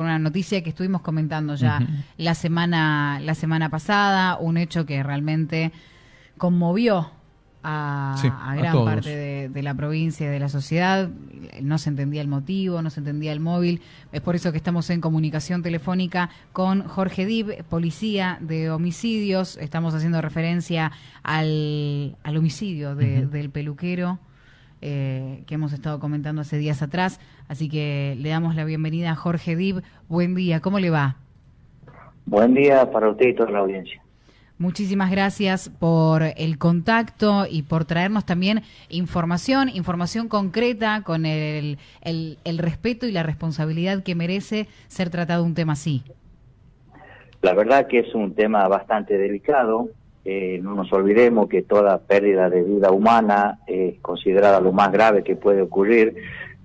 una noticia que estuvimos comentando ya la semana la semana pasada, un hecho que realmente conmovió a, gran parte de, la provincia y de la sociedad. No se entendía el motivo, no se entendía el móvil. Es por eso que estamos en comunicación telefónica con Jorge Dib, policía de homicidios. Estamos haciendo referencia al, homicidio del peluquero eh, que hemos estado comentando hace días atrás. Así que le damos la bienvenida a Jorge Dib. Buen día, ¿cómo le va? Buen día para usted y toda la audiencia. Muchísimas gracias por el contacto y por traernos también información, información concreta con el, el, respeto y la responsabilidad que merece ser tratado un tema así. La verdad que es un tema bastante delicado, eh, no nos olvidemos que toda pérdida de vida humana es considerada lo más grave que puede ocurrir,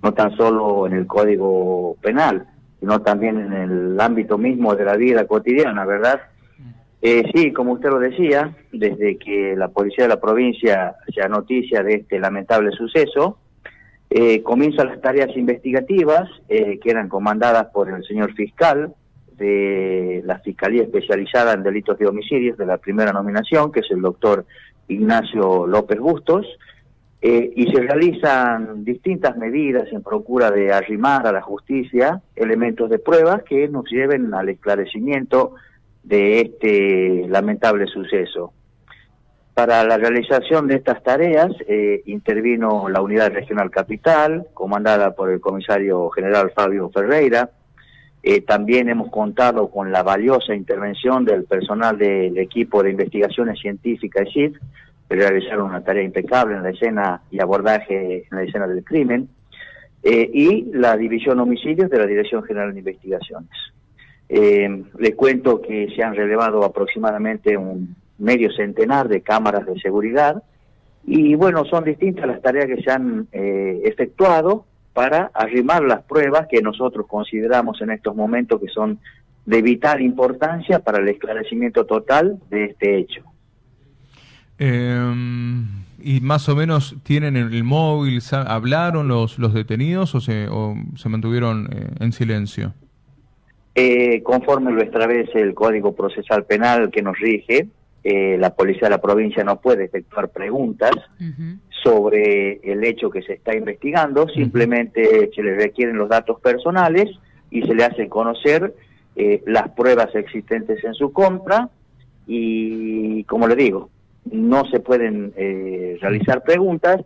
no tan solo en el Código Penal, sino también en el ámbito mismo de la vida cotidiana, ¿verdad? Eh, sí, como usted lo decía, desde que la policía de la provincia se noticia de este lamentable suceso, eh, comienzan las tareas investigativas eh, que eran comandadas por el señor fiscal, de la Fiscalía Especializada en Delitos de Homicidios de la primera nominación, que es el doctor Ignacio López Bustos, eh, y se realizan distintas medidas en procura de arrimar a la justicia elementos de pruebas que nos lleven al esclarecimiento de este lamentable suceso. Para la realización de estas tareas eh, intervino la Unidad Regional Capital, comandada por el comisario general Fabio Ferreira, eh, también hemos contado con la valiosa intervención del personal del equipo de investigaciones científicas CIF, que realizaron una tarea impecable en la escena y abordaje en la escena del crimen, eh, y la División Homicidios de la Dirección General de Investigaciones. Eh, les cuento que se han relevado aproximadamente un medio centenar de cámaras de seguridad, y bueno, son distintas las tareas que se han efectuado, para arrimar las pruebas que nosotros consideramos en estos momentos que son de vital importancia para el esclarecimiento total de este hecho. Em, ¿Y más o menos tienen el móvil, hablaron los, los detenidos o se, se mantuvieron eh, en silencio? Eh, conforme lo establece el Código Procesal Penal que nos rige, eh, la policía de la provincia no puede efectuar preguntas sobre el hecho que se está investigando, simplemente se le requieren los datos personales y se le hace conocer eh, las pruebas existentes en su contra y, como le digo, no se pueden eh, realizar preguntas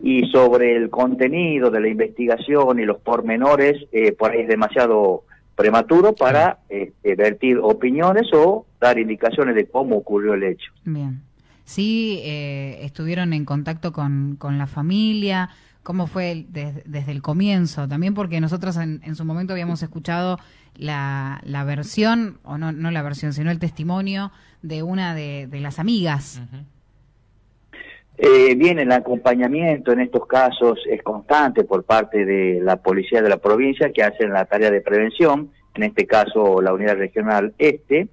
y sobre el contenido de la investigación y los pormenores, por ahí es demasiado prematuro para este, vertir opiniones o dar indicaciones de cómo ocurrió el hecho. Bien. Sí, eh, estuvieron en contacto con, con la familia. ¿Cómo fue desde el comienzo? También porque nosotros en, en su momento habíamos escuchado la, la, versión, o no, no la versión, sino el testimonio de una de, de las amigas. Eh, bien, el acompañamiento en estos casos es constante por parte de la policía de la provincia que hacen la tarea de prevención, en este caso la unidad regional este,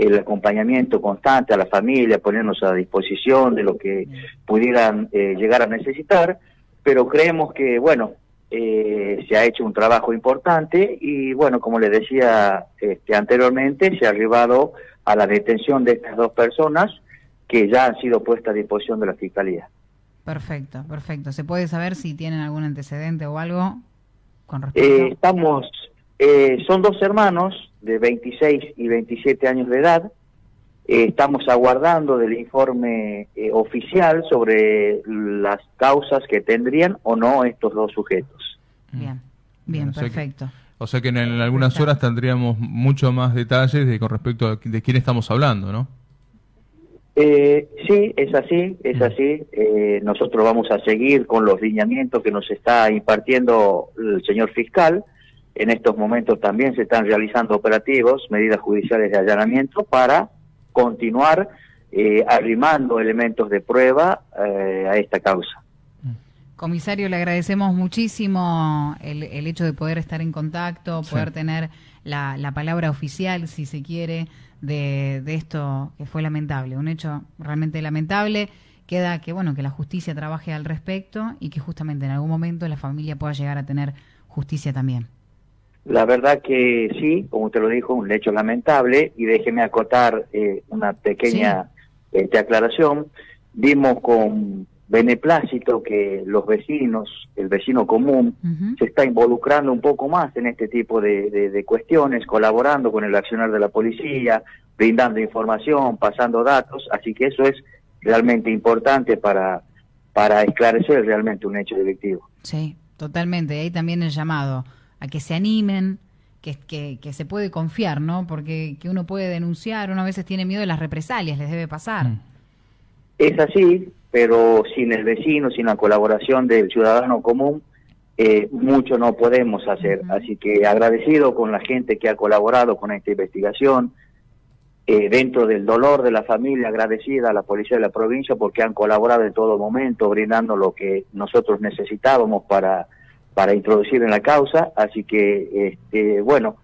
el acompañamiento constante a la familia, ponernos a disposición de lo que pudieran eh, llegar a necesitar, pero creemos que, bueno, eh, se ha hecho un trabajo importante y, bueno, como les decía este, anteriormente, se ha arribado a la detención de estas dos personas, que ya han sido puestas a disposición de la Fiscalía. Perfecto, perfecto. ¿Se puede saber si tienen algún antecedente o algo con respecto? Eh, estamos, eh, son dos hermanos de 26 y 27 años de edad. Eh, estamos aguardando del informe oficial sobre las causas que tendrían o no estos dos sujetos. Bien, bien, perfecto. o sea que en, algunas horas tendríamos mucho más detalles de, con respecto a de quién estamos hablando, ¿no? Eh, sí, es así, es mm. así. Eh, nosotros vamos a seguir con los lineamientos que nos está impartiendo el señor fiscal. En estos momentos también se están realizando operativos, medidas judiciales de allanamiento para continuar eh, arrimando elementos de prueba eh, a esta causa. Comisario, le agradecemos muchísimo el, el, hecho de poder estar en contacto, poder tener la, la palabra oficial, si se quiere, de, de, esto que fue lamentable, un hecho realmente lamentable. Queda que bueno que la justicia trabaje al respecto y que justamente en algún momento la familia pueda llegar a tener justicia también. La verdad que sí, como usted lo dijo, un hecho lamentable y déjeme acotar eh, una pequeña este, aclaración. Vimos con beneplácito que los vecinos, el vecino común, se está involucrando un poco más en este tipo de, cuestiones, colaborando con el accionar de la policía, brindando información, pasando datos, así que eso es realmente importante para, para esclarecer realmente un hecho delictivo. Sí, totalmente. Ahí también el llamado a que se animen, que, que, que, se puede confiar, ¿no? Porque que uno puede denunciar, uno a veces tiene miedo de las represalias, les debe pasar. Mm. Es así, pero sin el vecino, sin la colaboración del ciudadano común, eh, mucho no podemos hacer. Así que agradecido con la gente que ha colaborado con esta investigación, eh, dentro del dolor de la familia, agradecida a la policía de la provincia porque han colaborado en todo momento, brindando lo que nosotros necesitábamos para, para introducir en la causa. Así que, este, bueno,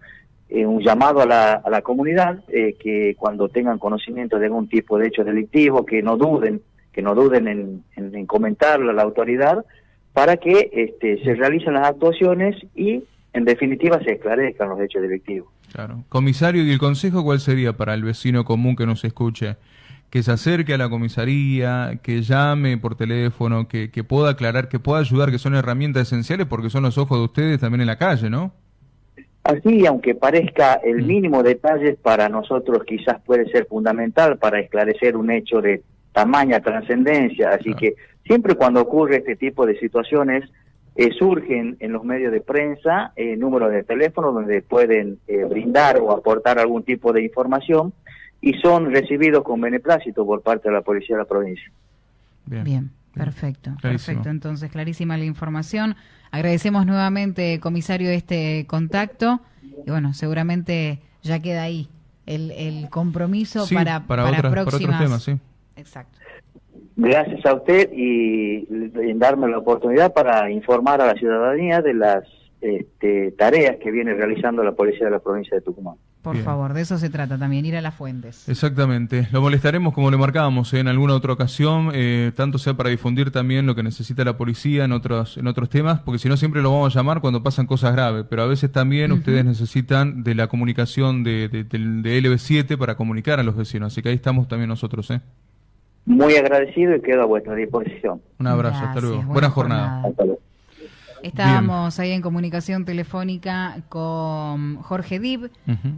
eh, un llamado a la, a la comunidad que cuando tengan conocimiento de algún tipo de hecho delictivo, que no duden que no duden en, comentarlo a la autoridad para que este, se realicen las actuaciones y en definitiva se esclarezcan los hechos delictivos. Claro. Comisario, ¿y el consejo cuál sería para el vecino común que nos escuche? Que se acerque a la comisaría, que llame por teléfono, que, que pueda aclarar, que pueda ayudar, que son herramientas esenciales porque son los ojos de ustedes también en la calle, ¿no? Así, aunque parezca el mm. mínimo detalle, para nosotros quizás puede ser fundamental para esclarecer un hecho de tamaña trascendencia. Así que siempre cuando ocurre este tipo de situaciones, eh, surgen en los medios de prensa eh, números de teléfono donde pueden eh, brindar o aportar algún tipo de información y son recibidos con beneplácito por parte de la policía de la provincia. Bien. Perfecto, perfecto. Entonces, clarísima la información. Agradecemos nuevamente, comisario, este contacto. Y bueno, seguramente ya queda ahí el, el compromiso para, para, para, próximas, temas, sí. Exacto. Gracias a usted y en darme la oportunidad para informar a la ciudadanía de las este, tareas que viene realizando la policía de la provincia de Tucumán. Por favor, de eso se trata también, ir a las fuentes. Exactamente. Lo molestaremos como le marcábamos ¿eh? en alguna otra ocasión, eh, tanto sea para difundir también lo que necesita la policía en otros, en otros temas, porque si no siempre lo vamos a llamar cuando pasan cosas graves, pero a veces también ustedes necesitan de la comunicación de, de, de LB7 para comunicar a los vecinos, así que ahí estamos también nosotros. ¿eh? Muy agradecido y quedo a vuestra disposición. Un abrazo, hasta luego. Buena, jornada. Estábamos ahí en comunicación telefónica con Jorge Dib,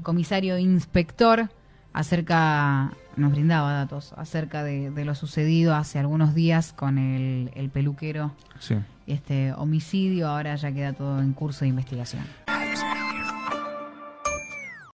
comisario inspector, acerca, nos brindaba datos acerca de, lo sucedido hace algunos días con el, el peluquero. Sí. Este homicidio, ahora ya queda todo en curso de investigación.